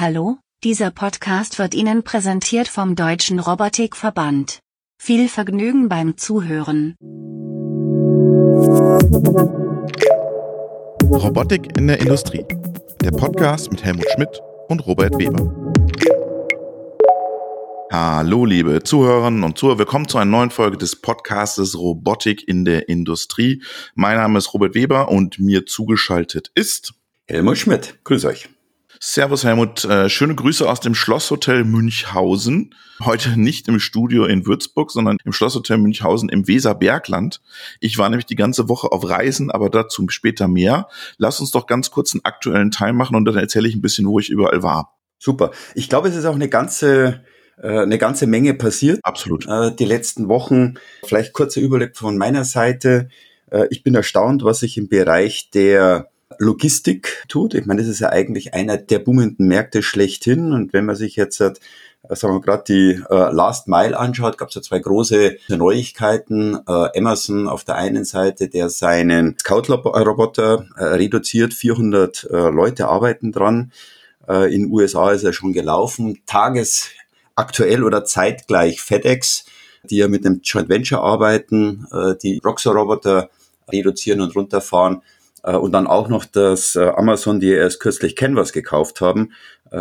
Hallo, dieser Podcast wird Ihnen präsentiert vom Deutschen Robotikverband. Viel Vergnügen beim Zuhören. Robotik in der Industrie. Der Podcast mit Helmut Schmidt und Robert Weber. Hallo, liebe Zuhörerinnen und Zuhörer. Willkommen zu einer neuen Folge des Podcastes Robotik in der Industrie. Mein Name ist Robert Weber und mir zugeschaltet ist Helmut Schmidt. Grüß euch. Servus Helmut, äh, schöne Grüße aus dem Schlosshotel Münchhausen. Heute nicht im Studio in Würzburg, sondern im Schlosshotel Münchhausen im Weserbergland. Ich war nämlich die ganze Woche auf Reisen, aber dazu später mehr. Lass uns doch ganz kurz einen aktuellen Teil machen und dann erzähle ich ein bisschen, wo ich überall war. Super. Ich glaube, es ist auch eine ganze äh, eine ganze Menge passiert. Absolut. Äh, die letzten Wochen. Vielleicht kurzer Überblick von meiner Seite. Ich bin erstaunt, was sich im Bereich der Logistik tut. Ich meine, das ist ja eigentlich einer der boomenden Märkte schlechthin. Und wenn man sich jetzt sagen wir gerade die äh, Last Mile anschaut, gab es ja zwei große Neuigkeiten. Äh, Amazon auf der einen Seite, der seinen Scout-Roboter äh, reduziert, 400 äh, Leute arbeiten dran. Äh, in USA ist er schon gelaufen. Tages aktuell oder zeitgleich FedEx, die ja mit einem Joint Venture arbeiten, äh, die Roxor-Roboter reduzieren und runterfahren. Äh, und dann auch noch das äh, Amazon, die erst kürzlich Canvas gekauft haben,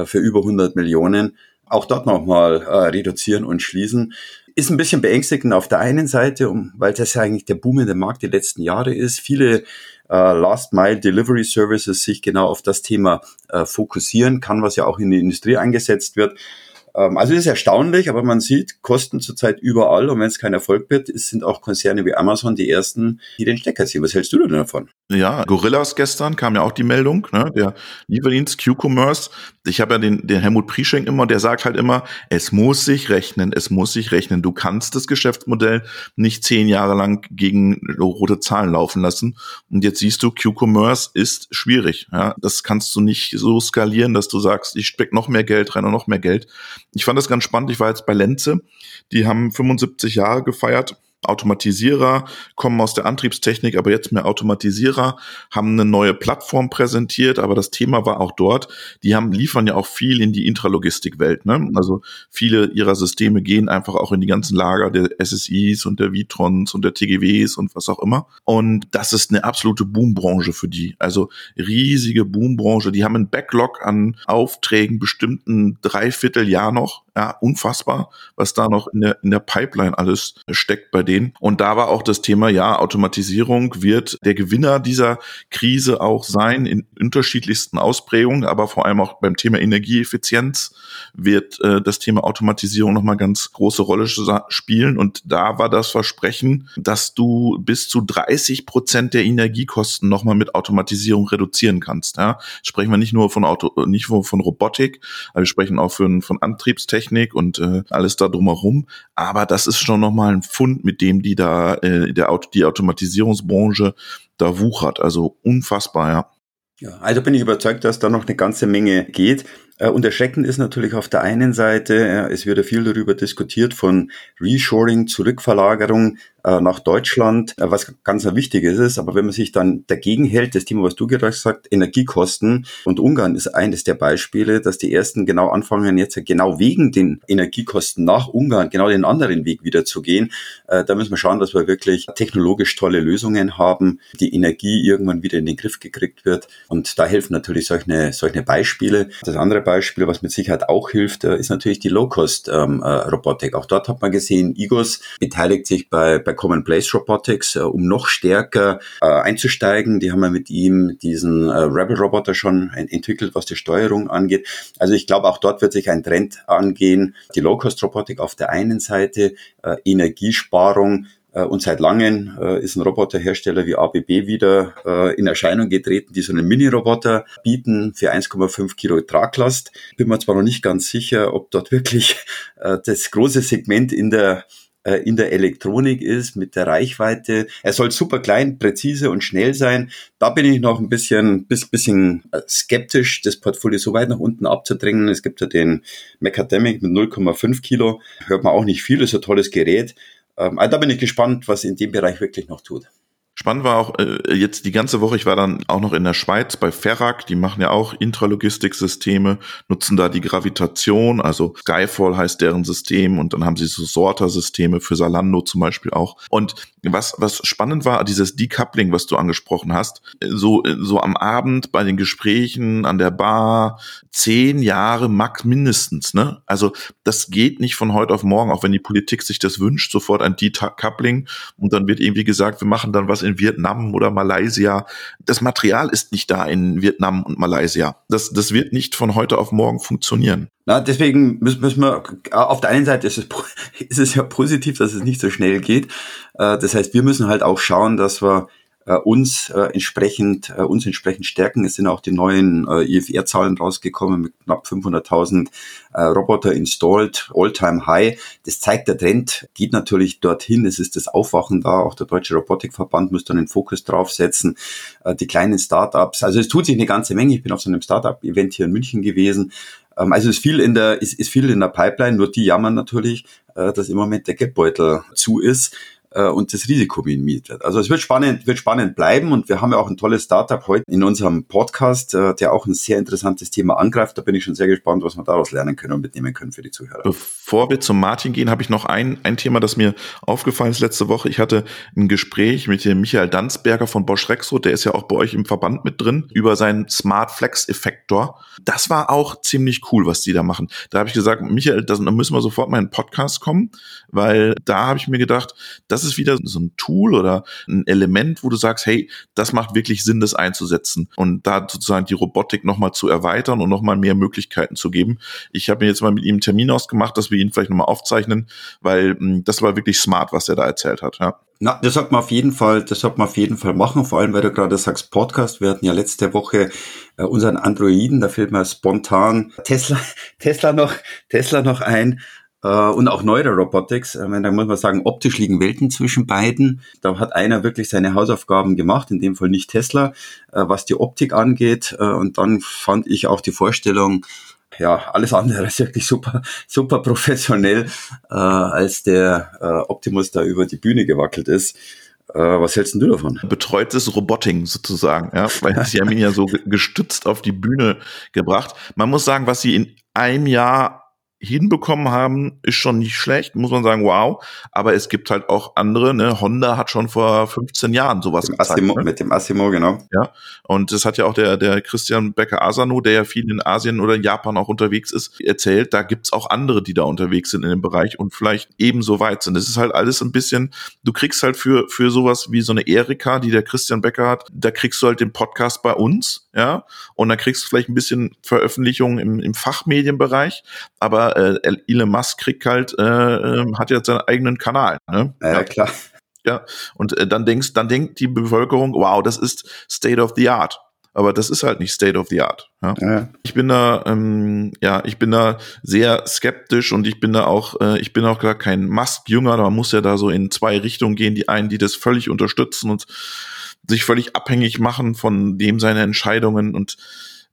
für über 100 Millionen. Auch dort nochmal reduzieren und schließen. Ist ein bisschen beängstigend auf der einen Seite, weil das ja eigentlich der boomende Markt die letzten Jahre ist. Viele Last Mile Delivery Services sich genau auf das Thema fokussieren kann, was ja auch in die Industrie eingesetzt wird. Ähm, also es ist erstaunlich, aber man sieht Kosten zurzeit überall und wenn es kein Erfolg wird, sind auch Konzerne wie Amazon die ersten, die den Stecker ziehen. Was hältst du denn davon? Ja, Gorillas gestern kam ja auch die Meldung, ne, der Lieferdienst Q-Commerce. Ich habe ja den, den Helmut Prieschenk immer, der sagt halt immer, es muss sich rechnen, es muss sich rechnen. Du kannst das Geschäftsmodell nicht zehn Jahre lang gegen rote Zahlen laufen lassen. Und jetzt siehst du, Q-Commerce ist schwierig. Ja, das kannst du nicht so skalieren, dass du sagst, ich steck noch mehr Geld rein und noch mehr Geld. Ich fand das ganz spannend. Ich war jetzt bei Lenze. Die haben 75 Jahre gefeiert Automatisierer kommen aus der Antriebstechnik, aber jetzt mehr Automatisierer, haben eine neue Plattform präsentiert, aber das Thema war auch dort, die haben, liefern ja auch viel in die Intralogistikwelt. Ne? Also viele ihrer Systeme gehen einfach auch in die ganzen Lager der SSIs und der Vitrons und der TGWs und was auch immer. Und das ist eine absolute Boombranche für die. Also riesige Boombranche. Die haben einen Backlog an Aufträgen bestimmten Dreivierteljahr noch. Ja, unfassbar, was da noch in der, in der Pipeline alles steckt bei denen. Und da war auch das Thema, ja, Automatisierung wird der Gewinner dieser Krise auch sein in unterschiedlichsten Ausprägungen, aber vor allem auch beim Thema Energieeffizienz wird äh, das Thema Automatisierung nochmal ganz große Rolle spielen. Und da war das Versprechen, dass du bis zu 30 Prozent der Energiekosten nochmal mit Automatisierung reduzieren kannst. Ja? Sprechen wir nicht nur von Auto, nicht nur von Robotik, wir sprechen auch von, von Antriebstechnik Technik und äh, alles da drumherum. Aber das ist schon nochmal ein Fund, mit dem die da, äh, der Auto, die Automatisierungsbranche da wuchert. Also unfassbar, ja. Ja, also bin ich überzeugt, dass da noch eine ganze Menge geht. Äh, und erschreckend ist natürlich auf der einen Seite, es wird ja viel darüber diskutiert von Reshoring, Zurückverlagerung äh, nach Deutschland, äh, was ganz wichtig ist. Aber wenn man sich dann dagegen hält, das Thema, was du gerade gesagt Energiekosten und Ungarn ist eines der Beispiele, dass die ersten genau anfangen jetzt genau wegen den Energiekosten nach Ungarn genau den anderen Weg wieder zu gehen. Da müssen wir schauen, dass wir wirklich technologisch tolle Lösungen haben, die Energie irgendwann wieder in den Griff gekriegt wird. Und da helfen natürlich solche, solche Beispiele. Das andere Beispiel, was mit Sicherheit auch hilft, äh, ist natürlich die Low-Cost-Robotik. Ähm, äh, auch dort hat man gesehen, Igos beteiligt sich bei, bei Common Place Robotics, äh, um noch stärker einzusteigen. Die haben ja mit ihm diesen Rebel-Roboter schon entwickelt, was die Steuerung angeht. Also ich glaube, auch dort wird sich ein Trend angehen. Die Low-Cost-Robotik auf der einen Seite, Energiesparung und seit langem äh, ist ein Roboterhersteller wie ABB wieder äh, in Erscheinung getreten, die so einen Mini-Roboter bieten für 1,5 Kilo Traglast. Bin mir zwar noch nicht ganz sicher, ob dort wirklich das große Segment in der in der Elektronik ist, mit der Reichweite. Er soll super klein, präzise und schnell sein. Da bin ich noch ein bisschen, bisschen skeptisch, das Portfolio so weit nach unten abzudrängen. Es gibt ja den Macademic mit 0,5 Kilo. Hört man auch nicht viel, ist ein tolles Gerät. Ähm, also da bin ich gespannt, was in dem Bereich wirklich noch tut. Spannend war auch äh, jetzt die ganze Woche, ich war dann auch noch in der Schweiz bei Ferrac, die machen ja auch Intralogistiksysteme, nutzen da die Gravitation, also Skyfall heißt deren System und dann haben sie so Sorter-Systeme für Salando zum Beispiel auch. Und was, was spannend war, dieses Decoupling, was du angesprochen hast, so, so am Abend bei den Gesprächen an der Bar, zehn Jahre max mindestens, ne? Also das geht nicht von heute auf morgen, auch wenn die Politik sich das wünscht, sofort ein Decoupling und dann wird irgendwie gesagt, wir machen dann was in Vietnam oder Malaysia. Das Material ist nicht da in Vietnam und Malaysia. Das, das wird nicht von heute auf morgen funktionieren. Na, deswegen müssen, müssen wir, auf der einen Seite ist es, ist es ja positiv, dass es nicht so schnell geht. Äh, das heißt, wir müssen halt auch schauen, dass wir äh, uns äh, entsprechend äh, uns entsprechend stärken. Es sind auch die neuen äh, IFR-Zahlen rausgekommen mit knapp 500.000 äh, Roboter installed, all-time high. Das zeigt der Trend, geht natürlich dorthin. Es ist das Aufwachen da. Auch der Deutsche Robotikverband muss dann den Fokus draufsetzen. Äh, die kleinen Startups. Also es tut sich eine ganze Menge. Ich bin auf so einem Startup-Event hier in München gewesen. Ähm, also es ist viel in der, ist, ist viel in der Pipeline, nur die jammern natürlich, äh, dass im Moment der Geldbeutel zu ist äh, und das Risiko minimiert. Also es wird spannend, wird spannend bleiben und wir haben ja auch ein tolles Startup heute in unserem Podcast, äh, der auch ein sehr interessantes Thema angreift. Da bin ich schon sehr gespannt, was wir daraus lernen können und mitnehmen können für die Zuhörer. Bevor wir zum Martin gehen, habe ich noch ein, ein Thema, das mir aufgefallen ist letzte Woche. Ich hatte ein Gespräch mit dem Michael Danzberger von Bosch Rexroth, der ist ja auch bei euch im Verband mit drin, über seinen Smart Flex Effektor. Das war auch ziemlich cool, was die da machen. Da habe ich gesagt, Michael, da müssen wir sofort mal in den Podcast kommen, weil da habe ich mir gedacht, das das ist wieder so ein Tool oder ein Element, wo du sagst, hey, das macht wirklich Sinn, das einzusetzen und da sozusagen die Robotik nochmal zu erweitern und nochmal mehr Möglichkeiten zu geben. Ich habe mir jetzt mal mit ihm einen Termin ausgemacht, dass wir ihn vielleicht nochmal aufzeichnen, weil mh, hm, das war wirklich smart, was er da erzählt hat. Ja. Na, das sollte man auf jeden Fall, das sollte man auf jeden Fall machen, vor allem weil du gerade sagst Podcast. Wir hatten ja letzte Woche äh, unseren Androiden, da fällt mir spontan Tesla, Tesla noch, Tesla noch ein, und auch Neuro Robotics. Äh, da muss man sagen, optisch liegen Welten zwischen beiden. Da hat einer wirklich seine Hausaufgaben gemacht, in dem Fall nicht Tesla, äh, was die Optik angeht. Und dann fand ich auch die Vorstellung, ja, alles andere ist wirklich super, super professionell, als der Optimus da über die Bühne gewackelt ist. was hältst du davon? Betreutes Roboting sozusagen, ja, weil sie haben ihn ja so gestützt auf die Bühne gebracht. Man muss sagen, was sie in einem Jahr hinbekommen haben, ist schon nicht schlecht, muss man sagen, wow. Aber es gibt halt auch andere, ne? Honda hat schon vor 15 Jahren sowas mit dem gezeigt. Asimo, ne? Mit dem Asimo, genau. Ja. Und das hat ja auch der, der Christian Becker Asano, der ja viel in Asien oder in Japan auch unterwegs ist, erzählt, da gibt's auch andere, die da unterwegs sind in dem Bereich und vielleicht ebenso weit sind. Das ist halt alles ein bisschen, du kriegst halt für, für sowas wie so eine Erika, die der Christian Becker hat, da kriegst du halt den Podcast bei uns, ja. Und dann kriegst du vielleicht ein bisschen Veröffentlichungen im, im Fachmedienbereich, aber äh, Elon Musk kriegt halt, äh, ähm, hat jetzt seinen eigenen Kanal. Ne? Ja, ja, klar. Ja, und äh, dann denkst, dann denkt die Bevölkerung, wow, das ist State of the Art. Aber das ist halt nicht State of the Art. Ja? ja. Ich bin da, ähm, ja, ich bin da sehr skeptisch und ich bin da auch, äh, ich bin auch gar kein Musk-Jünger. Man muss ja da so in zwei Richtungen gehen. Die einen, die das völlig unterstützen und sich völlig abhängig machen von dem seine Entscheidungen und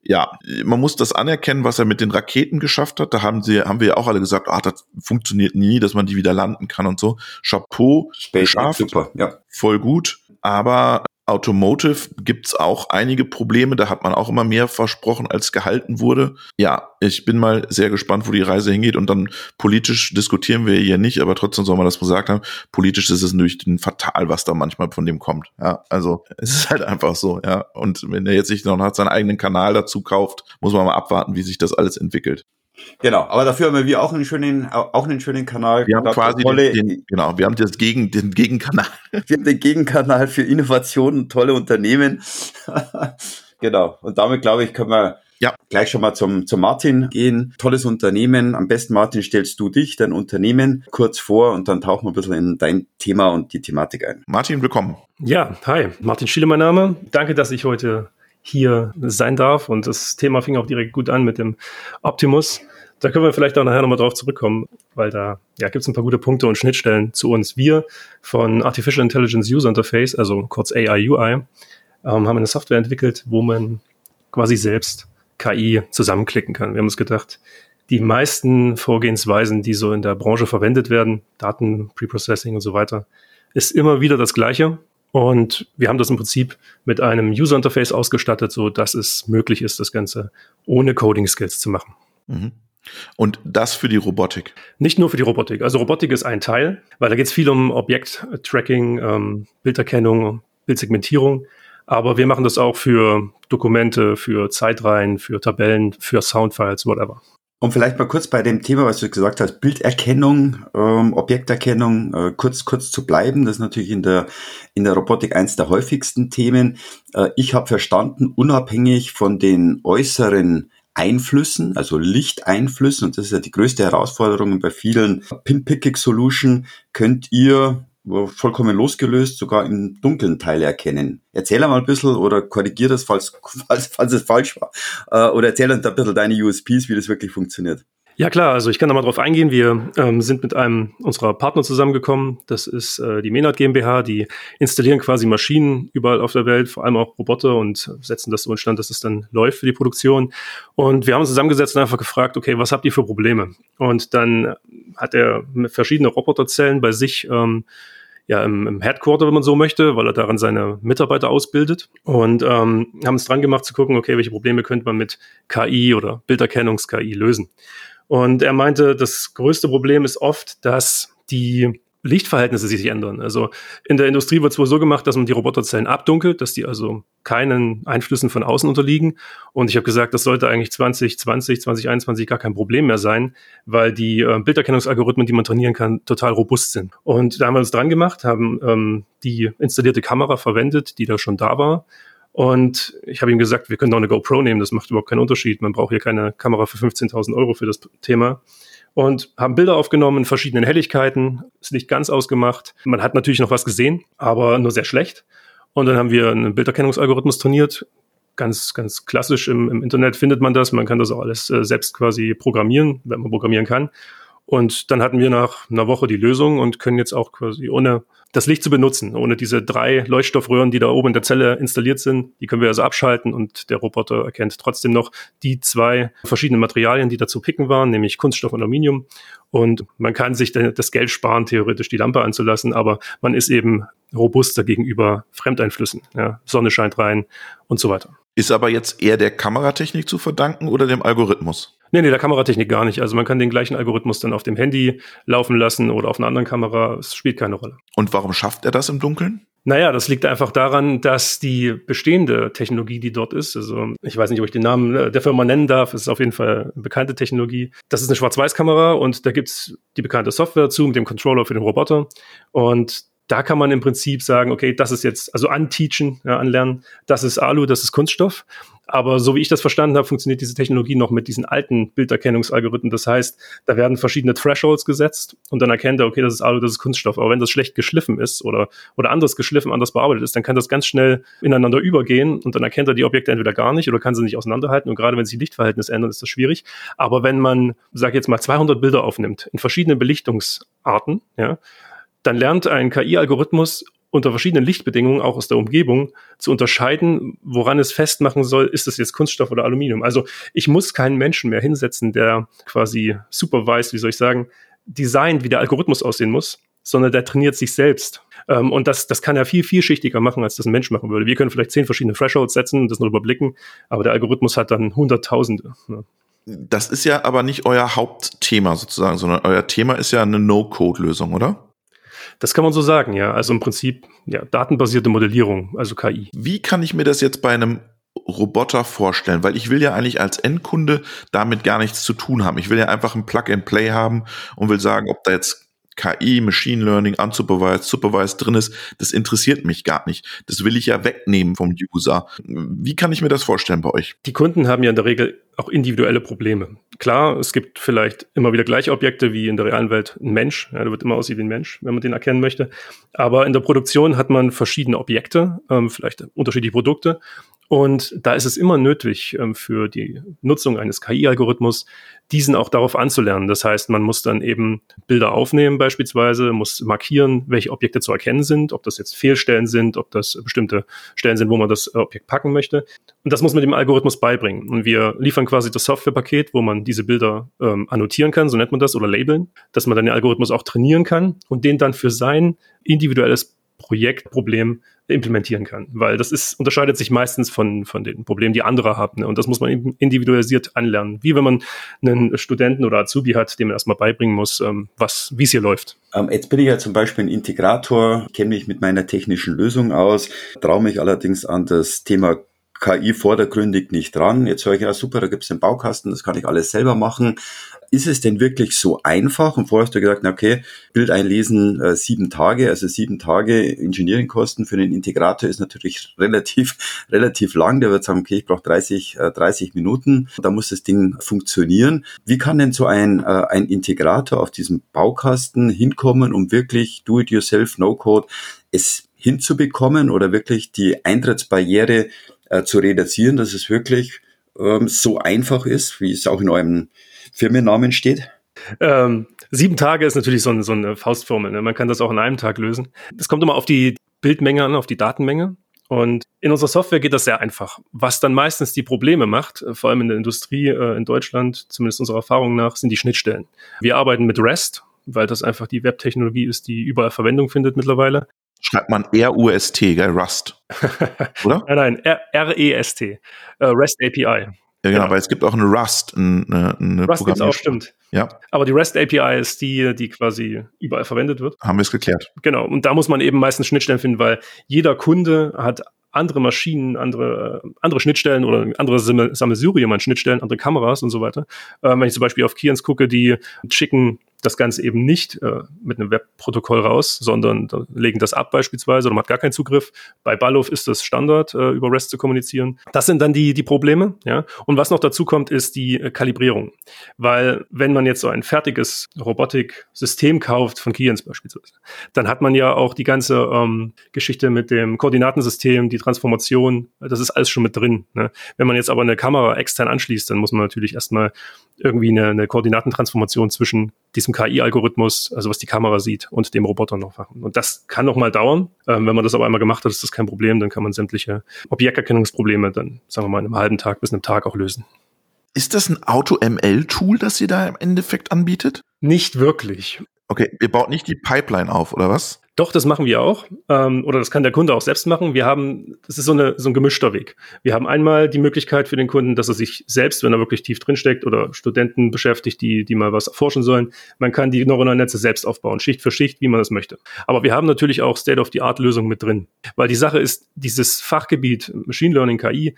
ja, man muss das anerkennen, was er mit den Raketen geschafft hat. Da haben sie, haben wir ja auch alle gesagt, ah, das funktioniert nie, dass man die wieder landen kann und so. Chapeau, Space geschafft, super, ja. voll gut. Aber Automotive gibt's auch einige Probleme. Da hat man auch immer mehr versprochen, als gehalten wurde. Ja, ich bin mal sehr gespannt, wo die Reise hingeht. Und dann politisch diskutieren wir hier nicht, aber trotzdem soll man das gesagt haben. Politisch ist es natürlich fatal, was da manchmal von dem kommt. Ja, also es ist halt einfach so. Ja, und wenn er jetzt sich noch hat seinen eigenen Kanal dazu kauft, muss man mal abwarten, wie sich das alles entwickelt. Genau, aber dafür haben wir auch einen schönen, auch einen schönen Kanal. Wir haben quasi tolle, den, den, genau, wir haben das Gegen, den Gegenkanal. Wir haben den Gegenkanal für Innovationen, tolle Unternehmen. genau. Und damit glaube ich, können wir ja. gleich schon mal zum, zum Martin gehen. Tolles Unternehmen. Am besten, Martin, stellst du dich, dein Unternehmen kurz vor und dann tauchen wir ein bisschen in dein Thema und die Thematik ein. Martin, willkommen. Ja, hi. Martin Schiele, mein Name. Danke, dass ich heute hier sein darf. Und das Thema fing auch direkt gut an mit dem Optimus. Da können wir vielleicht auch nachher nochmal drauf zurückkommen, weil da ja, gibt es ein paar gute Punkte und Schnittstellen zu uns. Wir von Artificial Intelligence User Interface, also kurz AI UI, ähm, haben eine Software entwickelt, wo man quasi selbst KI zusammenklicken kann. Wir haben uns gedacht, die meisten Vorgehensweisen, die so in der Branche verwendet werden, Daten, Preprocessing und so weiter, ist immer wieder das Gleiche. Und wir haben das im Prinzip mit einem User Interface ausgestattet, so dass es möglich ist, das Ganze ohne Coding Skills zu machen. Mhm. Und das für die Robotik? Nicht nur für die Robotik. Also Robotik ist ein Teil, weil da geht es viel um Objekttracking, ähm, Bilderkennung, Bildsegmentierung. Aber wir machen das auch für Dokumente, für Zeitreihen, für Tabellen, für Soundfiles, whatever. Und vielleicht mal kurz bei dem Thema, was du gesagt hast, Bilderkennung, ähm, Objekterkennung, äh, kurz kurz zu bleiben. Das ist natürlich in der in der Robotik eins der häufigsten Themen. Äh, ich habe verstanden, unabhängig von den äußeren Einflüssen, also Lichteinflüssen, und das ist ja die größte Herausforderung bei vielen Pin-Picking-Solution, könnt ihr vollkommen losgelöst, sogar im dunklen Teil erkennen. Erzähl einmal ein bisschen oder korrigier das, falls, falls, falls es falsch war. Äh, oder erzähl uns ein bisschen deine USPs, wie das wirklich funktioniert. Ja klar, also ich kann da mal drauf eingehen. Wir ähm, sind mit einem unserer Partner zusammengekommen. Das ist äh, die Menard GmbH. Die installieren quasi Maschinen überall auf der Welt, vor allem auch Roboter und setzen das so in Stand, dass es dann läuft für die Produktion. Und wir haben uns zusammengesetzt und einfach gefragt, okay, was habt ihr für Probleme? Und dann hat er verschiedene Roboterzellen bei sich ähm, ja, im, im Headquarter, wenn man so möchte, weil er daran seine Mitarbeiter ausbildet und ähm, haben es dran gemacht zu gucken, okay, welche Probleme könnte man mit KI oder Bilderkennungs-KI lösen. Und er meinte, das größte Problem ist oft, dass die Lichtverhältnisse sich ändern. Also in der Industrie wird es wohl so gemacht, dass man die Roboterzellen abdunkelt, dass die also keinen Einflüssen von außen unterliegen. Und ich habe gesagt, das sollte eigentlich 2020, 2021 gar kein Problem mehr sein, weil die äh, Bilderkennungsalgorithmen, die man trainieren kann, total robust sind. Und da haben wir uns dran gemacht, haben ähm, die installierte Kamera verwendet, die da schon da war. Und ich habe ihm gesagt, wir können auch eine GoPro nehmen, das macht überhaupt keinen Unterschied. Man braucht hier keine Kamera für 15.000 Euro für das Thema und haben Bilder aufgenommen in verschiedenen Helligkeiten, das Licht ganz ausgemacht. Man hat natürlich noch was gesehen, aber nur sehr schlecht. Und dann haben wir einen Bilderkennungsalgorithmus trainiert. Ganz, ganz klassisch im, im Internet findet man das. Man kann das auch alles äh, selbst quasi programmieren, wenn man programmieren kann. Und dann hatten wir nach einer Woche die Lösung und können jetzt auch quasi ohne das Licht zu benutzen, ohne diese drei Leuchtstoffröhren, die da oben in der Zelle installiert sind, die können wir also abschalten und der Roboter erkennt trotzdem noch die zwei verschiedenen Materialien, die da zu picken waren, nämlich Kunststoff und Aluminium. Und man kann sich das Geld sparen, theoretisch die Lampe anzulassen, aber man ist eben robuster gegenüber Fremdeinflüssen. Ja, Sonne scheint rein und so weiter. Ist aber jetzt eher der Kameratechnik zu verdanken oder dem Algorithmus? Nee, nee, der Kameratechnik gar nicht. Also man kann den gleichen Algorithmus dann auf dem Handy laufen lassen oder auf einer anderen Kamera. Es spielt keine Rolle. Und warum schafft er das im Dunkeln? Naja, das liegt einfach daran, dass die bestehende Technologie, die dort ist, also ich weiß nicht, ob ich den Namen äh, der Firma nennen darf, es ist auf jeden Fall eine bekannte Technologie. Das ist eine Schwarz-Weiß-Kamera und da gibt's die bekannte Software zu mit dem Controller für den Roboter. Und da kann man im Prinzip sagen, okay, das ist jetzt, also anteachen, ja, anlernen, das ist Alu, das ist Kunststoff. Aber so wie ich das verstanden habe, funktioniert diese Technologie noch mit diesen alten Bilderkennungsalgorithmen. Das heißt, da werden verschiedene Thresholds gesetzt und dann erkennt er, okay, das ist Alu, das ist Kunststoff. Aber wenn das schlecht geschliffen ist oder, oder anders geschliffen, anders bearbeitet ist, dann kann das ganz schnell ineinander übergehen und dann erkennt er die Objekte entweder gar nicht oder kann sie nicht auseinanderhalten. Und gerade wenn sich Lichtverhältnisse ändern, ist das schwierig. Aber wenn man, sag jetzt mal, 200 Bilder aufnimmt in verschiedenen Belichtungsarten, ja, dann lernt ein KI-Algorithmus unter verschiedenen Lichtbedingungen, auch aus der Umgebung, zu unterscheiden, woran es festmachen soll, ist das jetzt Kunststoff oder Aluminium. Also ich muss keinen Menschen mehr hinsetzen, der quasi supervised, wie soll ich sagen, designt, wie der Algorithmus aussehen muss, sondern der trainiert sich selbst. Ähm, und das, das kann er viel, vielschichtiger machen, als das ein Mensch machen würde. Wir können vielleicht zehn verschiedene Thresholds setzen und das nur überblicken, aber der Algorithmus hat dann Hunderttausende. Das ist ja aber nicht euer Hauptthema sozusagen, sondern euer Thema ist ja eine No-Code-Lösung, oder? Das kann man so sagen, ja. Also im Prinzip ja, datenbasierte Modellierung, also KI. Wie kann ich mir das jetzt bei einem Roboter vorstellen? Weil ich will ja eigentlich als Endkunde damit gar nichts zu tun haben. Ich will ja einfach ein Plug-and-Play haben und will sagen, ob da jetzt KI, Machine Learning, unsupervised, supervised drin ist, das interessiert mich gar nicht. Das will ich ja wegnehmen vom User. Wie kann ich mir das vorstellen bei euch? Die Kunden haben ja in der Regel auch individuelle Probleme. Klar, es gibt vielleicht immer wieder gleiche Objekte wie in der realen Welt ein Mensch. Ja, der wird immer aussehen wie ein Mensch, wenn man den erkennen möchte. Aber in der Produktion hat man verschiedene Objekte, ähm, vielleicht unterschiedliche Produkte. Und da ist es immer nötig ähm, für die Nutzung eines KI-Algorithmus, diesen auch darauf anzulernen. Das heißt, man muss dann eben Bilder aufnehmen beispielsweise, muss markieren, welche Objekte zu erkennen sind, ob das jetzt Fehlstellen sind, ob das bestimmte Stellen sind, wo man das Objekt packen möchte. Und das muss man dem Algorithmus beibringen. Und wir liefern quasi das Softwarepaket, wo man diese Bilder ähm, annotieren kann, so nennt man das, oder labeln, dass man dann den Algorithmus auch trainieren kann und den dann für sein individuelles Projektproblem implementieren kann, weil das ist, unterscheidet sich meistens von, von den Problemen, die andere haben. Ne? Und das muss man individualisiert anlernen. Wie wenn man einen Studenten oder Azubi hat, dem man erstmal beibringen muss, ähm, was, wie es hier läuft. Ähm, jetzt bin ich ja zum Beispiel ein Integrator, kenne mich mit meiner technischen Lösung aus, traue mich allerdings an das Thema KI vordergründig nicht dran. Jetzt höre ich, ja super, da gibt es den Baukasten, das kann ich alles selber machen ist es denn wirklich so einfach? Und vorher hast du gesagt, na okay, Bild einlesen äh, sieben Tage, also sieben Tage Engineeringkosten für den Integrator ist natürlich relativ, relativ lang. Der wird sagen, okay, ich brauche 30, äh, 30 Minuten, da muss das Ding funktionieren. Wie kann denn so ein, äh, ein Integrator auf diesem Baukasten hinkommen, um wirklich Do-it-yourself, No-Code es hinzubekommen oder wirklich die Eintrittsbarriere äh, zu reduzieren, dass es wirklich ähm, so einfach ist, wie es auch in eurem Firmennamen steht? Ähm, sieben Tage ist natürlich so, ein, so eine Faustformel. Ne? Man kann das auch in einem Tag lösen. Es kommt immer auf die Bildmenge an, auf die Datenmenge. Und in unserer Software geht das sehr einfach. Was dann meistens die Probleme macht, äh, vor allem in der Industrie äh, in Deutschland, zumindest unserer Erfahrung nach, sind die Schnittstellen. Wir arbeiten mit REST, weil das einfach die Webtechnologie ist, die überall Verwendung findet mittlerweile. Schreibt man R-U-S-T, gell? Rust. Oder? nein, nein, R-E-S-T. Uh, REST API. Ja, genau, ja. weil es gibt auch eine Rust, eine, eine Rust gibt's auch, stimmt. Ja. Aber die REST API ist die, die quasi überall verwendet wird. Haben wir es geklärt. Genau. Und da muss man eben meistens Schnittstellen finden, weil jeder Kunde hat andere Maschinen, andere, andere Schnittstellen oder andere Sammelsurium an Schnittstellen, andere Kameras und so weiter. Ähm, wenn ich zum Beispiel auf Kians gucke, die schicken das Ganze eben nicht äh, mit einem Webprotokoll raus, sondern legen das ab beispielsweise oder man hat gar keinen Zugriff. Bei Ballov ist das Standard, äh, über REST zu kommunizieren. Das sind dann die, die Probleme. Ja? Und was noch dazu kommt, ist die äh, Kalibrierung. Weil wenn man jetzt so ein fertiges Robotiksystem kauft, von Kians beispielsweise, dann hat man ja auch die ganze ähm, Geschichte mit dem Koordinatensystem, die Transformation, das ist alles schon mit drin. Ne? Wenn man jetzt aber eine Kamera extern anschließt, dann muss man natürlich erstmal irgendwie eine, eine Koordinatentransformation zwischen diesem KI-Algorithmus, also was die Kamera sieht, und dem Roboter noch machen. Und das kann noch mal dauern. Ähm, wenn man das aber einmal gemacht hat, ist das kein Problem. Dann kann man sämtliche Objekterkennungsprobleme dann, sagen wir mal, in einem halben Tag bis einem Tag auch lösen. Ist das ein Auto-ML-Tool, das ihr da im Endeffekt anbietet? Nicht wirklich. Okay, ihr baut nicht die Pipeline auf, oder was? Doch, das machen wir auch. Ähm, oder das kann der Kunde auch selbst machen. Wir haben, das ist so, eine, so ein gemischter Weg. Wir haben einmal die Möglichkeit für den Kunden, dass er sich selbst, wenn er wirklich tief drinsteckt oder Studenten beschäftigt, die, die mal was erforschen sollen, man kann die neuronalen Netze selbst aufbauen, Schicht für Schicht, wie man das möchte. Aber wir haben natürlich auch State-of-the-Art-Lösungen mit drin. Weil die Sache ist, dieses Fachgebiet Machine Learning, KI,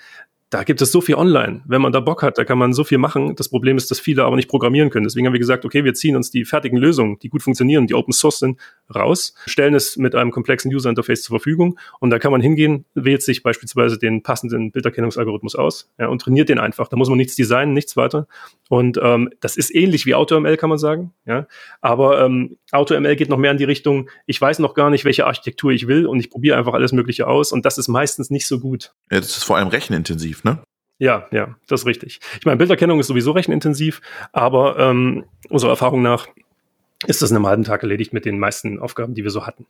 da gibt es so viel online. Wenn man da Bock hat, da kann man so viel machen. Das Problem ist, dass viele aber nicht programmieren können. Deswegen haben wir gesagt, okay, wir ziehen uns die fertigen Lösungen, die gut funktionieren, die Open Source sind, raus, stellen es mit einem komplexen User Interface zur Verfügung und da kann man hingehen, wählt sich beispielsweise den passenden Bilderkennungsalgorithmus aus ja, und trainiert den einfach. Da muss man nichts designen, nichts weiter. Und ähm, das ist ähnlich wie AutoML, kann man sagen. Ja, aber ähm, AutoML geht noch mehr in die Richtung, ich weiß noch gar nicht, welche Architektur ich will und ich probiere einfach alles Mögliche aus und das ist meistens nicht so gut. Ja, das ist vor allem rechenintensiv, ne? Ja, ja, das ist richtig. Ich meine, Bilderkennung ist sowieso rechenintensiv, aber ähm, unserer Erfahrung nach ist das in einem halben Tag erledigt mit den meisten Aufgaben, die wir so hatten.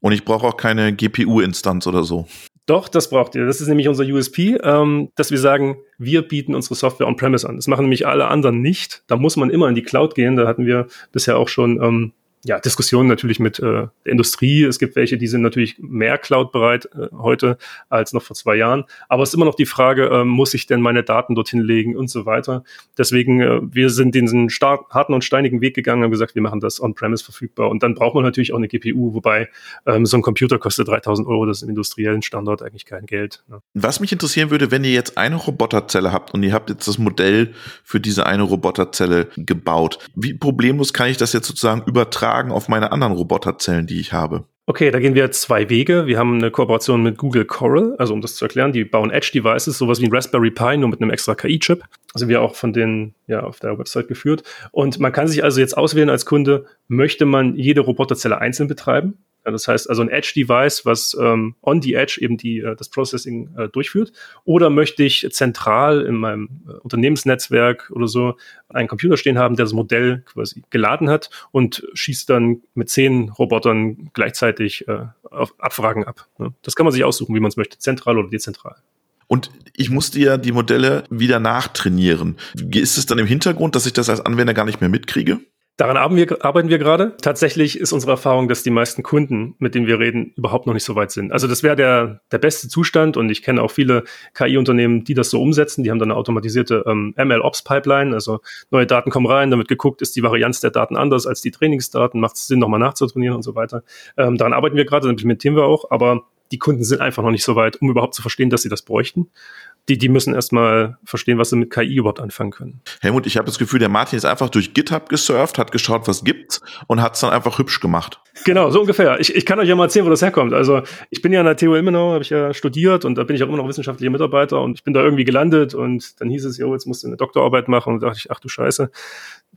Und ich brauche auch keine GPU-Instanz oder so. Doch, das braucht ihr. Das ist nämlich unser USP, ähm, dass wir sagen, wir bieten unsere Software on-premise an. Das machen nämlich alle anderen nicht. Da muss man immer in die Cloud gehen. Da hatten wir bisher auch schon ähm, ja, Diskussionen natürlich mit äh, der Industrie. Es gibt welche, die sind natürlich mehr Cloud-bereit äh, heute als noch vor zwei Jahren. Aber es ist immer noch die Frage, äh, muss ich denn meine Daten dorthin legen und so weiter. Deswegen, äh, wir sind diesen harten und steinigen Weg gegangen und gesagt, wir machen das on-premise verfügbar. Und dann braucht man natürlich auch eine GPU, wobei ähm, so ein Computer kostet 3000 Euro, das ist im industriellen Standort eigentlich kein Geld. Ne? Was mich interessieren würde, wenn ihr jetzt eine Roboterzelle habt und ihr habt jetzt das Modell für diese eine Roboterzelle gebaut, wie problemlos kann ich das jetzt sozusagen übertragen? Übertragen auf meine anderen Roboterzellen, die ich habe? Okay, da gehen wir zwei Wege. Wir haben eine Kooperation mit Google Coral, also um das zu erklären, die bauen Edge-Devices, sowas wie ein Raspberry Pi, nur mit einem extra KI-Chip. Also wir auch von denen ja auf der Website geführt. Und man kann sich also jetzt auswählen als Kunde, möchte man jede Roboterzelle einzeln betreiben? Ja, das heißt also ein Edge-Device, was ähm, on the Edge eben die, äh, das Processing äh, durchführt. Oder möchte ich zentral in meinem äh, Unternehmensnetzwerk oder so einen Computer stehen haben, der das Modell quasi geladen hat und schießt dann mit zehn Robotern gleichzeitig äh, auf Abfragen ab. Ne? Das kann man sich aussuchen, wie man es möchte, zentral oder dezentral. Und ich musste ja die Modelle wieder nachtrainieren. Ist es dann im Hintergrund, dass ich das als Anwender gar nicht mehr mitkriege? Daran arbeiten wir, arbeiten wir gerade. Tatsächlich ist unsere Erfahrung, dass die meisten Kunden, mit denen wir reden, überhaupt noch nicht so weit sind. Also das wäre der, der beste Zustand und ich kenne auch viele KI-Unternehmen, die das so umsetzen. Die haben dann eine automatisierte ähm, ML-Ops-Pipeline, also neue Daten kommen rein, damit geguckt, ist die Varianz der Daten anders als die Trainingsdaten, macht es Sinn, nochmal nachzutrainieren und so weiter. Ähm, daran arbeiten wir gerade, implementieren wir auch, aber die Kunden sind einfach noch nicht so weit, um überhaupt zu verstehen, dass sie das bräuchten die, die müssen erstmal verstehen, was sie mit KI überhaupt anfangen können. Helmut, ich habe das Gefühl, der Martin ist einfach durch GitHub gesurft, hat geschaut, was gibt's und hat es dann einfach hübsch gemacht. Genau, so ungefähr. Ich, ich kann euch ja mal erzählen, wo das herkommt. Also ich bin ja an der TU Ilmenau, habe ich ja studiert und da bin ich auch immer noch wissenschaftlicher Mitarbeiter und ich bin da irgendwie gelandet und dann hieß es, jo, jetzt musst du eine Doktorarbeit machen und da dachte ich, ach du Scheiße,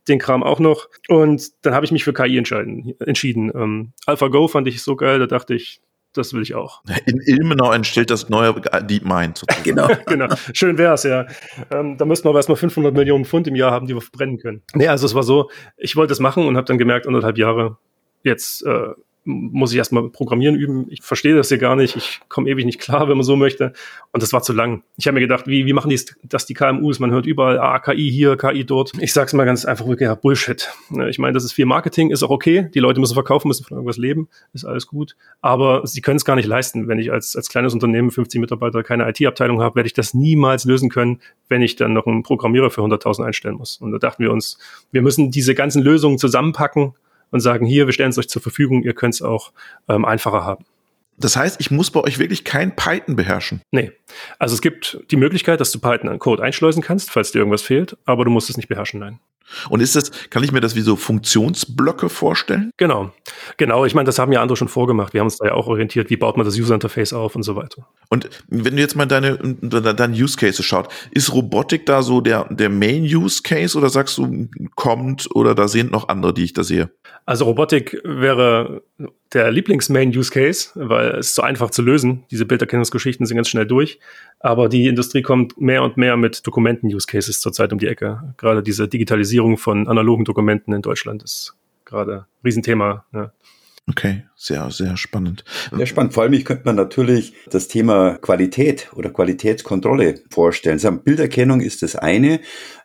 den Kram auch noch. Und dann habe ich mich für KI entscheiden, entschieden. Ähm, AlphaGo fand ich so geil, da dachte ich, das will ich auch. In Ilmenau entsteht das neue DeepMind. genau, genau. Schön wär's, ja. Ähm, da müssten wir aber erstmal 500 Millionen Pfund im Jahr haben, die wir verbrennen können. Nee, also es war so, ich wollte es machen und habe dann gemerkt, anderthalb Jahre jetzt äh, muss ich erstmal Programmieren üben. Ich verstehe das hier gar nicht. Ich komme ewig nicht klar, wenn man so möchte. Und das war zu lang. Ich habe mir gedacht, wie, wie machen die das die KMUs? Man hört überall, ah, KI hier, KI dort. Ich sag's mal ganz einfach, wirklich, ja, Bullshit. Ich meine, das ist viel Marketing, ist auch okay. Die Leute müssen verkaufen, müssen von irgendwas leben, ist alles gut. Aber sie können es gar nicht leisten. Wenn ich als, als kleines Unternehmen, 50 Mitarbeiter, keine IT-Abteilung habe, werde ich das niemals lösen können, wenn ich dann noch einen Programmierer für 100.000 einstellen muss. Und da dachten wir uns, wir müssen diese ganzen Lösungen zusammenpacken und sagen, hier, wir stellen es euch zur Verfügung, ihr könnt es auch ähm, einfacher haben. Das heißt, ich muss bei euch wirklich kein Python beherrschen. Nee. Also es gibt die Möglichkeit, dass du Python an Code einschleusen kannst, falls dir irgendwas fehlt, aber du musst es nicht beherrschen, nein. Und ist das, kann ich mir das wie so Funktionsblöcke vorstellen? Genau. Genau. Ich meine, das haben ja andere schon vorgemacht. Wir haben uns da ja auch orientiert. Wie baut man das User Interface auf und so weiter. Und wenn du jetzt mal deine, deine Use Cases schaut, ist Robotik da so der, der Main Use Case oder sagst du, kommt oder da sind noch andere, die ich da sehe? Also Robotik wäre der Lieblings-Main-Use-Case, weil es ist so einfach zu lösen. Diese Bilderkennungsgeschichten sind ganz schnell durch. Aber die Industrie kommt mehr und mehr mit Dokumenten-Use-Cases zurzeit um die Ecke. Gerade diese Digitalisierung von analogen Dokumenten in Deutschland ist gerade ein Riesenthema. Ja. Okay, sehr, sehr spannend. Sehr spannend. Vor allem, ich könnte man natürlich das Thema Qualität oder Qualitätskontrolle vorstellen. Sagen, Bilderkennung ist das eine,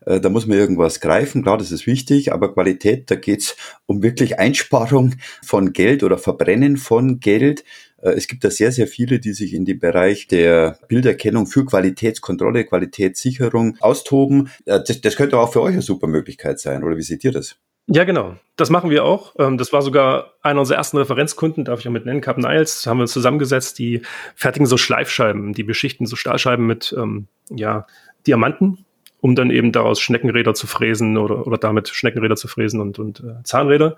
äh, da muss man irgendwas greifen, klar, das ist wichtig, aber Qualität, da geht's um wirklich Einsparung von Geld oder Verbrennen von Geld. Äh, es gibt da sehr, sehr viele, die sich in dem Bereich der Bilderkennung für Qualitätskontrolle, Qualitätssicherung austoben. Äh, das, das könnte auch für euch eine super Möglichkeit sein, oder wie seht ihr das? Ja, genau. Das machen wir auch. Ähm, das war sogar einer unserer ersten Referenzkunden, darf ich auch mit nennen, Cap Niles. Haben wir uns zusammengesetzt, die fertigen so Schleifscheiben, die beschichten so Stahlscheiben mit ähm, ja, Diamanten, um dann eben daraus Schneckenräder zu fräsen oder, oder damit Schneckenräder zu fräsen und, und äh, Zahnräder.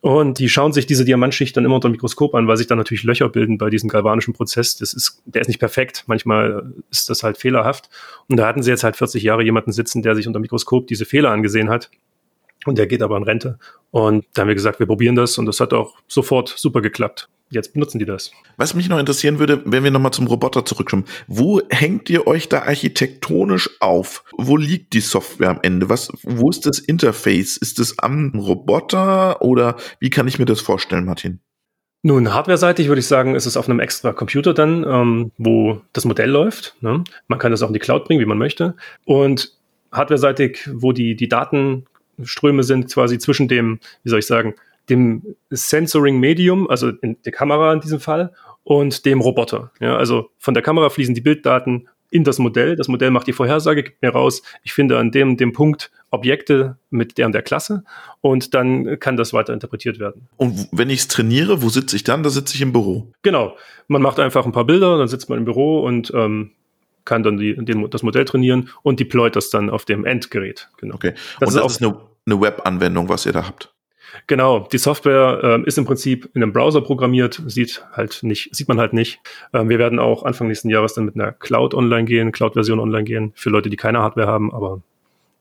Und die schauen sich diese Diamantschicht dann immer unter dem Mikroskop an, weil sich dann natürlich Löcher bilden bei diesem galvanischen Prozess. Das ist, der ist nicht perfekt. Manchmal ist das halt fehlerhaft. Und da hatten sie jetzt halt 40 Jahre jemanden sitzen, der sich unter dem Mikroskop diese Fehler angesehen hat und der geht aber in Rente. Und da haben wir gesagt, wir probieren das und das hat auch sofort super geklappt. Jetzt benutzen die das. Was mich noch interessieren würde, wenn wir nochmal zum Roboter zurückkommen, wo hängt ihr euch da architektonisch auf? Wo liegt die Software am Ende? Was, wo ist das Interface? Ist es am Roboter oder wie kann ich mir das vorstellen, Martin? Nun, hardware-seitig würde ich sagen, ist es auf einem extra Computer dann, ähm, wo das Modell läuft. Ne? Man kann das auch in die Cloud bringen, wie man möchte. Und hardware-seitig, wo die, die Daten Ströme sind quasi zwischen dem, wie soll ich sagen, dem Sensoring Medium, also in der Kamera in diesem Fall, und dem Roboter. Ja, also von der Kamera fließen die Bilddaten in das Modell. Das Modell macht die Vorhersage, gibt mir raus, ich finde an dem, dem Punkt Objekte mit der und der Klasse und dann kann das weiter interpretiert werden. Und wenn ich es trainiere, wo sitze ich dann? Da sitze ich im Büro. Genau. Man macht einfach ein paar Bilder, dann sitzt man im Büro und ähm, kann dann die, den, das Modell trainieren und deployt das dann auf dem Endgerät. Genau. Okay. Das und ist das ist eine, eine Web-Anwendung, was ihr da habt. Genau, die Software ähm, ist im Prinzip in einem Browser programmiert, sieht halt nicht, sieht man halt nicht. Ähm, wir werden auch Anfang nächsten Jahres dann mit einer Cloud online gehen, Cloud-Version online gehen, für Leute, die keine Hardware haben, aber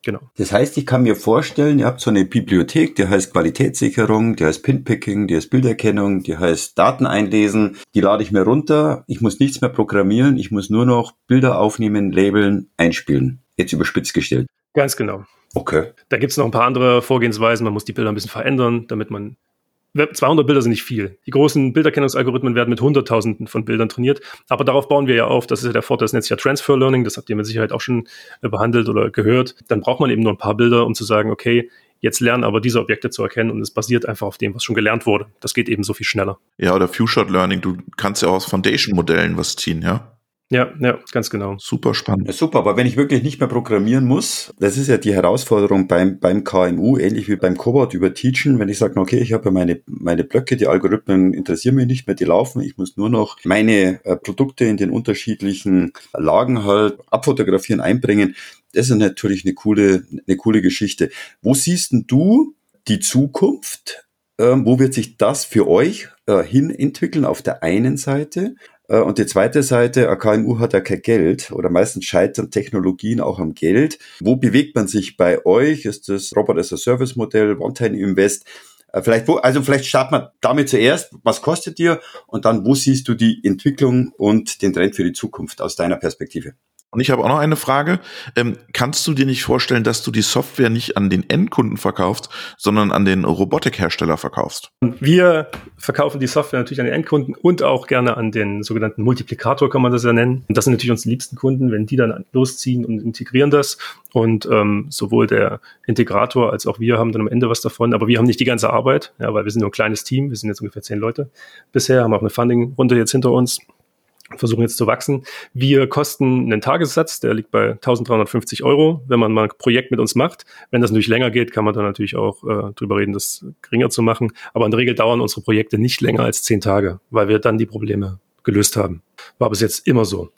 Genau. Das heißt, ich kann mir vorstellen, ihr habt so eine Bibliothek, die heißt Qualitätssicherung, die heißt Pinpicking, die heißt Bilderkennung, die heißt Daten einlesen. Die lade ich mir runter. Ich muss nichts mehr programmieren. Ich muss nur noch Bilder aufnehmen, labeln, einspielen. Jetzt überspitzt gestellt. Ganz genau. Okay. Da gibt es noch ein paar andere Vorgehensweisen. Man muss die Bilder ein bisschen verändern, damit man 200 Bilder sind nicht viel. Die großen Bilderkennungsalgorithmen werden mit Hunderttausenden von Bildern trainiert. Aber darauf bauen wir ja auf. Das ist ja der Vorteil. Das nennt sich ja Transfer Learning. Das habt ihr mit Sicherheit auch schon äh, behandelt oder gehört. Dann braucht man eben nur ein paar Bilder, um zu sagen, okay, jetzt lernen aber diese Objekte zu erkennen und es basiert einfach auf dem, was schon gelernt wurde. Das geht eben so viel schneller. Ja, oder Few-Shot Learning, du kannst ja aus Foundation-Modellen was ziehen, ja? Ja, ja, ganz genau. Super spannend. Ja, super, aber wenn ich wirklich nicht mehr programmieren muss, das ist ja die Herausforderung beim, beim KMU, ähnlich wie beim Cobot über Teachen, wenn ich sage, okay, ich habe ja meine, meine Blöcke, die Algorithmen interessieren mich nicht mehr, die laufen, ich muss nur noch meine äh, Produkte in den unterschiedlichen Lagen halt abfotografieren, einbringen. Das ist natürlich eine coole, eine coole Geschichte. Wo siehst denn du die Zukunft? Ähm, wo wird sich das für euch äh, hin entwickeln auf der einen Seite? Äh, und die zweite Seite, ein KMU hat ja kein Geld oder meistens scheitern Technologien auch am Geld. Wo bewegt man sich bei euch? Ist das Robot as a Service Modell, One-Time Invest? Äh, vielleicht wo, also vielleicht starten wir damit zuerst. Was kostet dir? Und dann, wo siehst du die Entwicklung und den Trend für die Zukunft aus deiner Perspektive? Und ich habe auch noch eine Frage. Ähm, kannst du dir nicht vorstellen, dass du die Software nicht an den Endkunden verkaufst, sondern an den Robotikhersteller verkaufst? Wir verkaufen die Software natürlich an den Endkunden und auch gerne an den sogenannten Multiplikator, kann man das ja nennen. Und das sind natürlich unsere liebsten Kunden, wenn die dann losziehen und integrieren das. Und ähm, sowohl der Integrator als auch wir haben dann am Ende was davon. Aber wir haben nicht die ganze Arbeit, ja, weil wir sind nur ein kleines Team. Wir sind jetzt ungefähr zehn Leute bisher, haben auch eine Funding-Runde jetzt hinter uns versuchen jetzt zu wachsen. Wir kosten einen Tagessatz, der liegt bei 1350 Euro, wenn man mal ein Projekt mit uns macht. Wenn das natürlich länger geht, kann man dann natürlich auch äh, drüber reden, das geringer zu machen. Aber in der Regel dauern unsere Projekte nicht länger als zehn Tage, weil wir dann die Probleme gelöst haben. War bis jetzt immer so.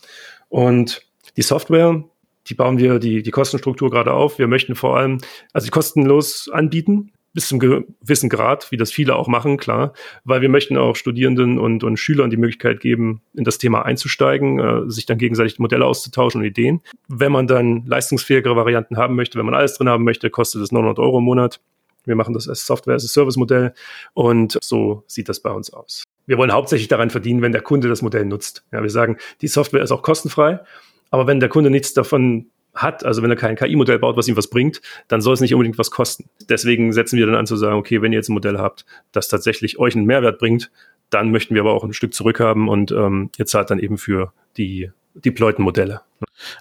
Und die Software, die bauen wir die, die Kostenstruktur gerade auf. Wir möchten vor allem, also kostenlos anbieten bis zum gewissen Grad, wie das viele auch machen, klar, weil wir möchten auch Studierenden und, und Schülern die Möglichkeit geben, in das Thema einzusteigen, äh, sich dann gegenseitig Modelle auszutauschen und Ideen. Wenn man dann leistungsfähigere Varianten haben möchte, wenn man alles drin haben möchte, kostet es 900 Euro im Monat. Wir machen das als Software, als Service-Modell und so sieht das bei uns aus. Wir wollen hauptsächlich daran verdienen, wenn der Kunde das Modell nutzt. Ja, wir sagen, die Software ist auch kostenfrei, aber wenn der Kunde nichts davon hat, also wenn er kein KI-Modell baut, was ihm was bringt, dann soll es nicht unbedingt was kosten. Deswegen setzen wir dann an zu sagen, okay, wenn ihr jetzt ein Modell habt, das tatsächlich euch einen Mehrwert bringt, dann möchten wir aber auch ein Stück zurückhaben und ähm, ihr zahlt dann eben für die deployten Modelle.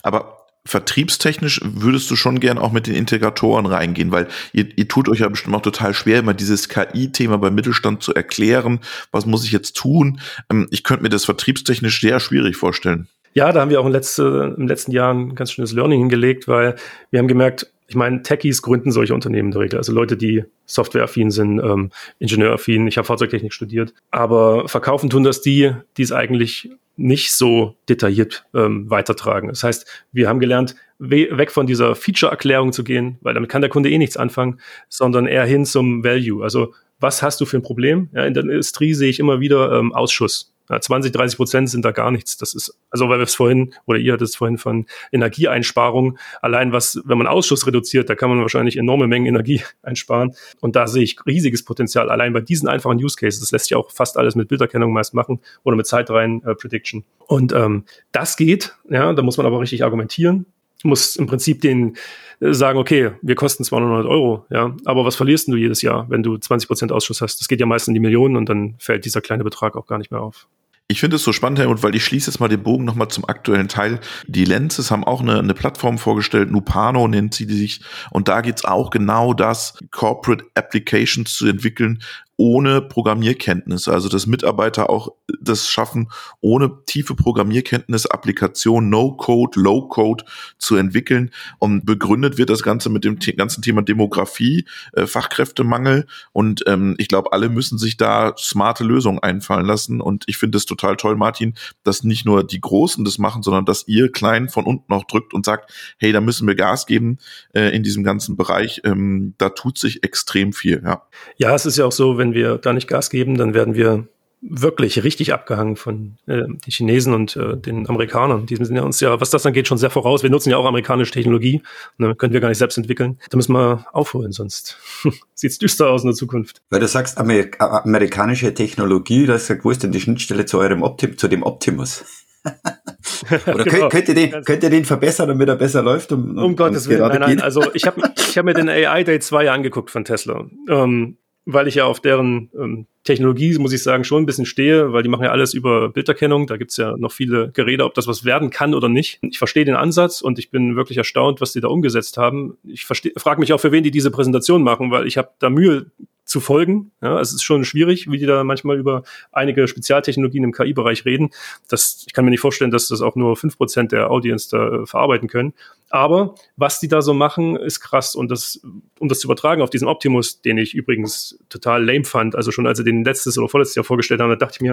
Aber vertriebstechnisch würdest du schon gern auch mit den Integratoren reingehen, weil ihr, ihr tut euch ja bestimmt auch total schwer, immer dieses KI-Thema beim Mittelstand zu erklären. Was muss ich jetzt tun? Ähm, ich könnte mir das vertriebstechnisch sehr schwierig vorstellen. Ja, da haben wir auch im, letzte, im letzten Jahr ein ganz schönes Learning hingelegt, weil wir haben gemerkt, ich meine, Techies gründen solche Unternehmen in der Regel. Also Leute, die softwareaffin sind, ähm, ingenieuraffin. Ich habe Fahrzeugtechnik studiert. Aber verkaufen tun das die, die es eigentlich nicht so detailliert ähm, weitertragen. Das heißt, wir haben gelernt, we weg von dieser Feature-Erklärung zu gehen, weil damit kann der Kunde eh nichts anfangen, sondern eher hin zum Value. Also was hast du für ein Problem? Ja, in der Industrie sehe ich immer wieder ähm, Ausschuss. Ja, 20, 30 Prozent sind da gar nichts. Das ist, also weil wir es vorhin, oder ihr hattet es vorhin von Energieeinsparung, allein was, wenn man Ausschuss reduziert, da kann man wahrscheinlich enorme Mengen Energie einsparen. Und da sehe ich riesiges Potenzial, allein bei diesen einfachen Use Cases. Das lässt sich auch fast alles mit Bilderkennung meist machen oder mit Zeitreihen äh, Prediction. Und ähm, das geht, ja, da muss man aber richtig argumentieren muss im Prinzip den äh, sagen, okay, wir kosten 200 Euro, ja, aber was verlierst du jedes Jahr, wenn du 20 Prozent Ausschuss hast? Das geht ja meist in die Millionen und dann fällt dieser kleine Betrag auch gar nicht mehr auf. Ich finde es so spannend, Helmut, weil ich schließe jetzt mal den Bogen nochmal zum aktuellen Teil. Die Lenses haben auch eine, eine Plattform vorgestellt, Nupano nennt sie sich. Und da geht's auch genau das, Corporate Applications zu entwickeln, ohne Programmierkenntnis, also dass Mitarbeiter auch das schaffen, ohne tiefe Programmierkenntnis Applikation No-Code, Low-Code zu entwickeln. Und begründet wird das Ganze mit dem ganzen Thema Demografie, äh, Fachkräftemangel. Und ähm, ich glaube, alle müssen sich da smarte Lösungen einfallen lassen. Und ich finde es total toll, Martin, dass nicht nur die Großen das machen, sondern dass ihr klein von unten auch drückt und sagt, hey, da müssen wir Gas geben äh, in diesem ganzen Bereich. Ähm, da tut sich extrem viel. Ja, ja es ist ja auch so, wenn wenn wir da nicht Gas geben, dann werden wir wirklich richtig abgehangen von äh, den Chinesen und äh, den Amerikanern. Die sind ja uns ja, was das angeht, schon sehr voraus. Wir nutzen ja auch amerikanische Technologie. Ne, können wir gar nicht selbst entwickeln. Da müssen wir aufholen, sonst sieht's düster aus in der Zukunft. Weil du sagst Amerika amerikanische Technologie, wo ist denn die Schnittstelle zu eurem Optim zu dem Optimus? Oder genau. könnt, ihr den, könnt ihr den verbessern, damit er besser läuft? Um, um Gottes Willen, nein, nein. Also ich habe ich hab mir den AI Day 2 angeguckt von Tesla. Ähm, weil ich ja auf deren ähm, Technologie, muss ich sagen, schon ein bisschen stehe, weil die machen ja alles über Bilderkennung. Da gibt's ja noch viele Geräte, ob das was werden kann oder nicht. Ich verstehe den Ansatz und ich bin wirklich erstaunt, was die da umgesetzt haben. Ich frage mich auch, für wen die diese Präsentation machen, weil ich habe da Mühe zu folgen. Ja, es ist schon schwierig, wie die da manchmal über einige Spezialtechnologien im KI-Bereich reden. Das, ich kann mir nicht vorstellen, dass das auch nur fünf Prozent der Audience da äh, verarbeiten können. Aber was die da so machen, ist krass. Und das, um das zu übertragen auf diesen Optimus, den ich übrigens total lame fand, also schon als sie den letztes oder vorletztes Jahr vorgestellt haben, da dachte ich mir,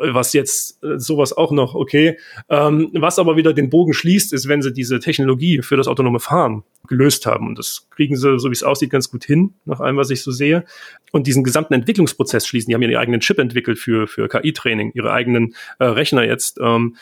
äh, was jetzt äh, sowas auch noch, okay. Ähm, was aber wieder den Bogen schließt, ist, wenn sie diese Technologie für das autonome Fahren gelöst haben. Und das kriegen sie, so wie es aussieht, ganz gut hin, nach allem, was ich so sehe. Und diesen gesamten Entwicklungsprozess schließen. Die haben ja ihren eigenen Chip entwickelt für, für KI-Training, ihre eigenen äh, Rechner jetzt. Ähm,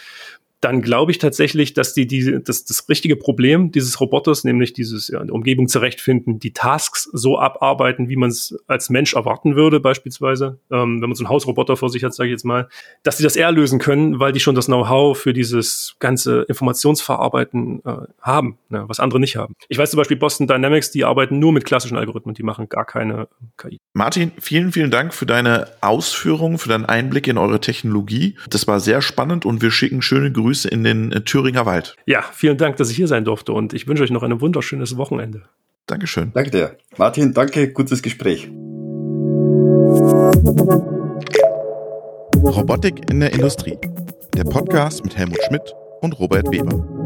dann glaube ich tatsächlich, dass die, die das, das richtige Problem dieses Roboters, nämlich dieses ja, Umgebung zurechtfinden, die Tasks so abarbeiten, wie man es als Mensch erwarten würde, beispielsweise, ähm, wenn man so einen Hausroboter vor sich hat, sage ich jetzt mal, dass die das eher lösen können, weil die schon das Know-how für dieses ganze Informationsverarbeiten äh, haben, ne, was andere nicht haben. Ich weiß zum Beispiel Boston Dynamics, die arbeiten nur mit klassischen Algorithmen, die machen gar keine KI. Martin, vielen, vielen Dank für deine Ausführungen, für deinen Einblick in eure Technologie. Das war sehr spannend und wir schicken schöne Grüße Grüße in den äh, Thüringer Wald. Ja, vielen Dank, dass ich hier sein durfte und ich wünsche euch noch ein wunderschönes Wochenende. Dankeschön. Danke dir. Martin, danke, gutes Gespräch. Robotik in der Industrie. Der Podcast mit Helmut Schmidt und Robert Weber.